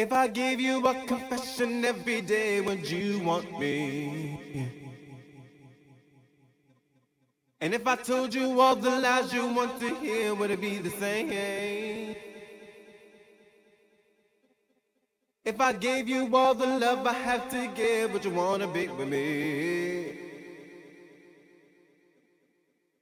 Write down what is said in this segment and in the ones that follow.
If I gave you a confession every day, would you want me? And if I told you all the lies you want to hear, would it be the same? If I gave you all the love I have to give, would you wanna be with me?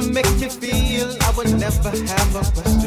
never make you feel I would never have a question.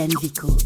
Yann Vico.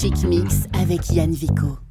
Chic Mix avec Yann Vico.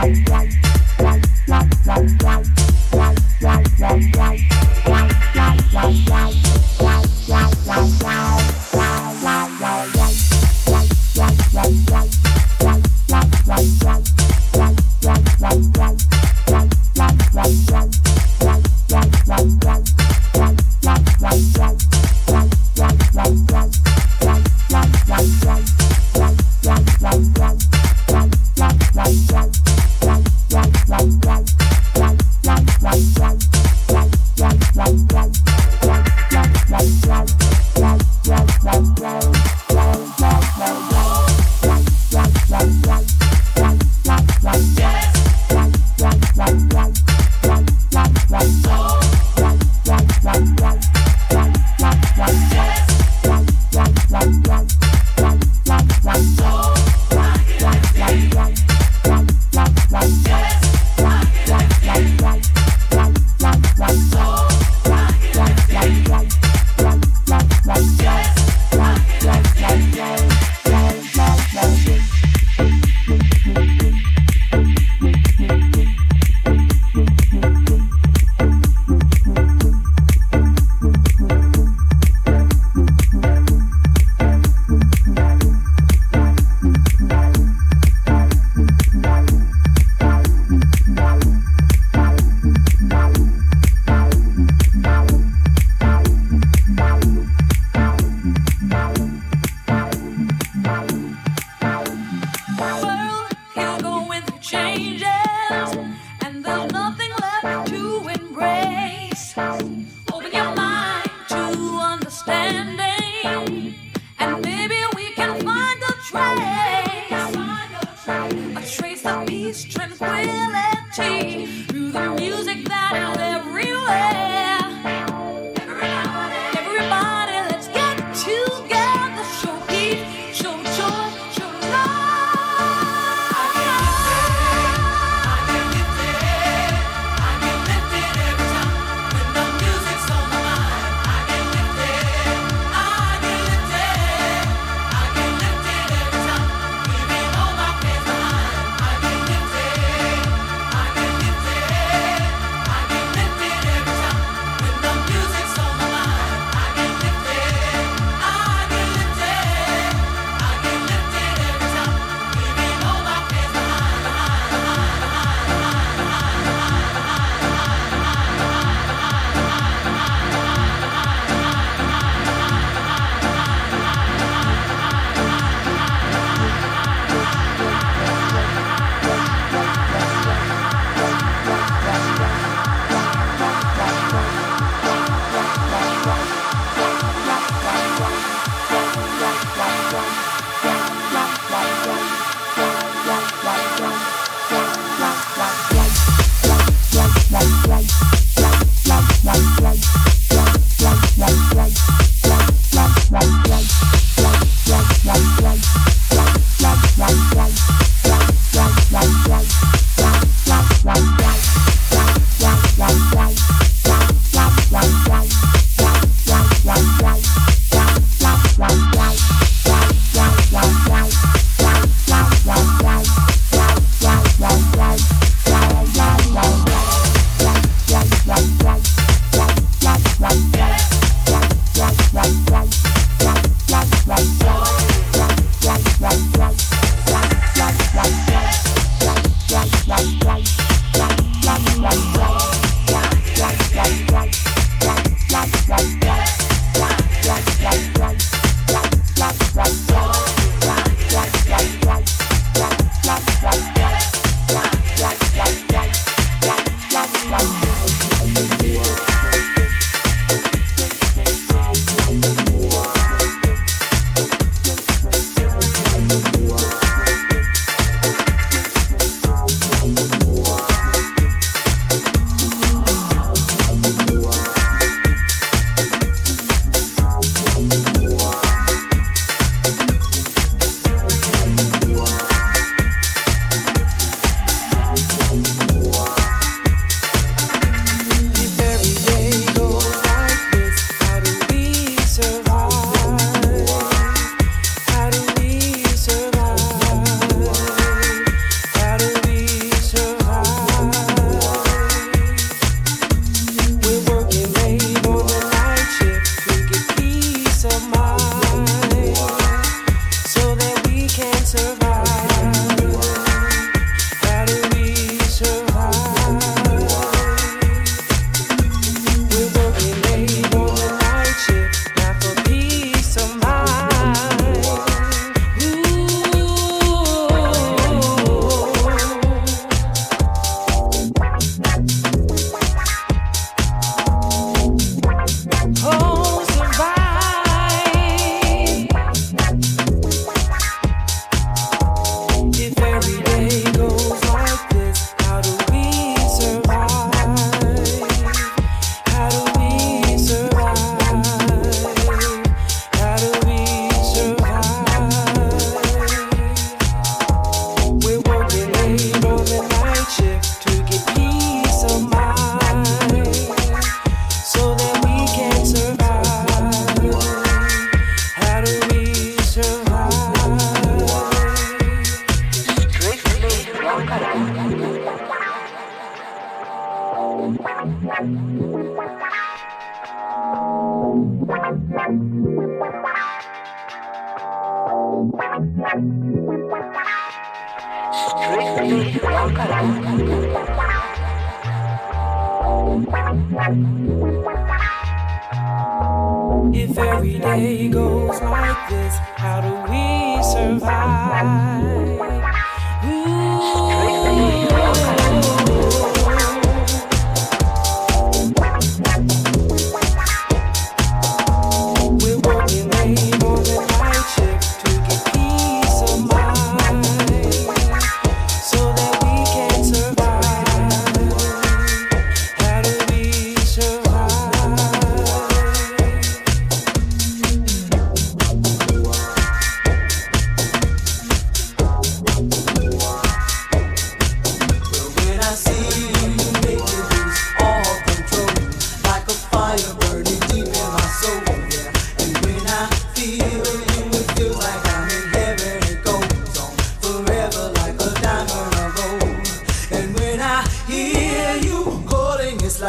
Right,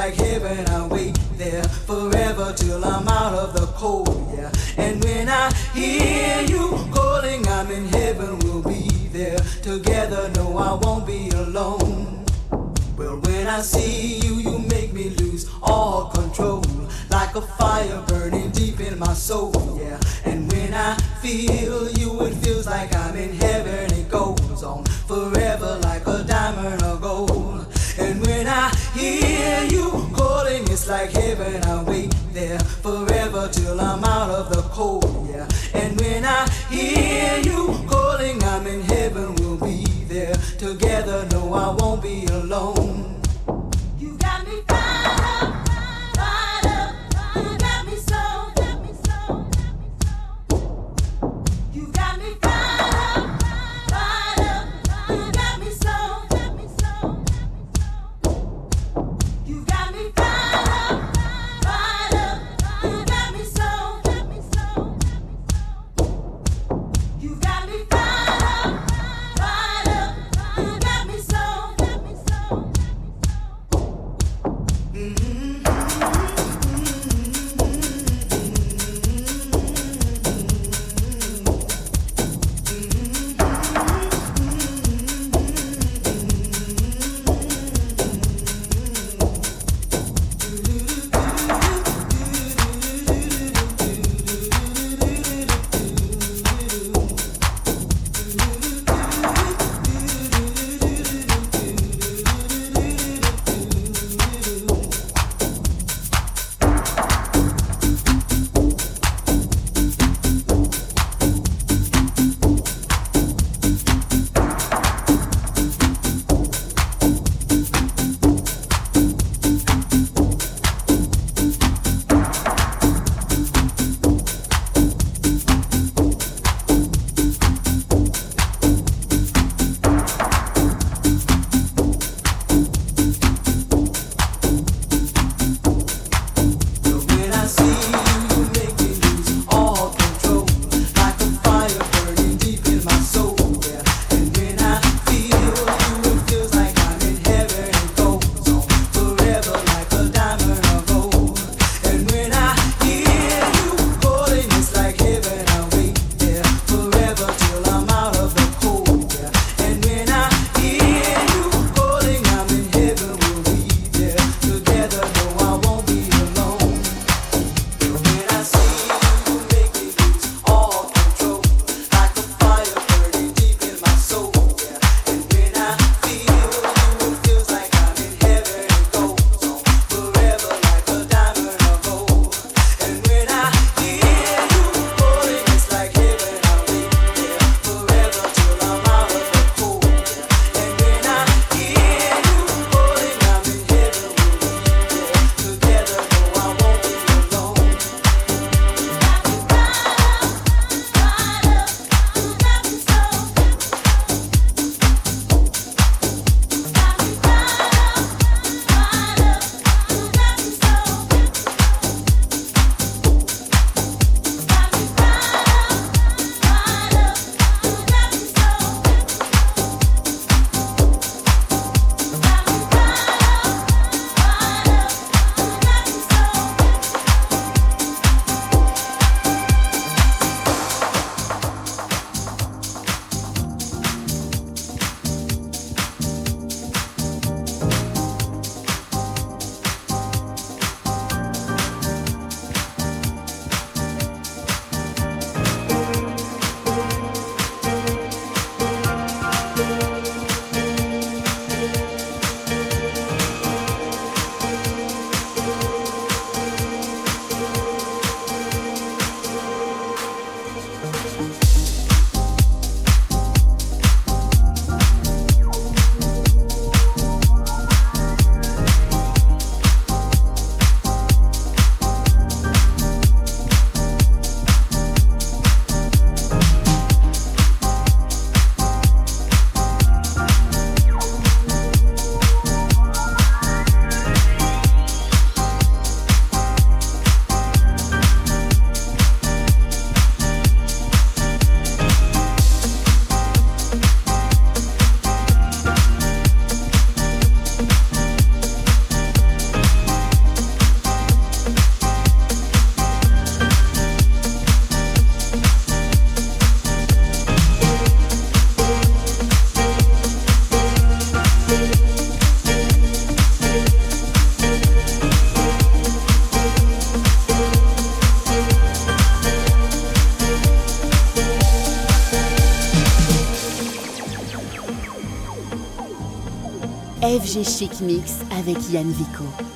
like heaven. I wait there forever till I'm out of the cold, yeah. And when I hear you calling, I'm in heaven. We'll be there together. No, I won't be alone. Well, when I see you, you make me lose all control. Like a fire burning deep in my soul, yeah. And when I feel you, it feels like I'm in heaven. Like heaven. I wait there forever till I'm out of the cold, yeah. And when I hear you calling, I'm in heaven. We'll be there together. No, I won't be alone. FG Chic Mix avec Yann Vico.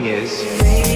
Mean is.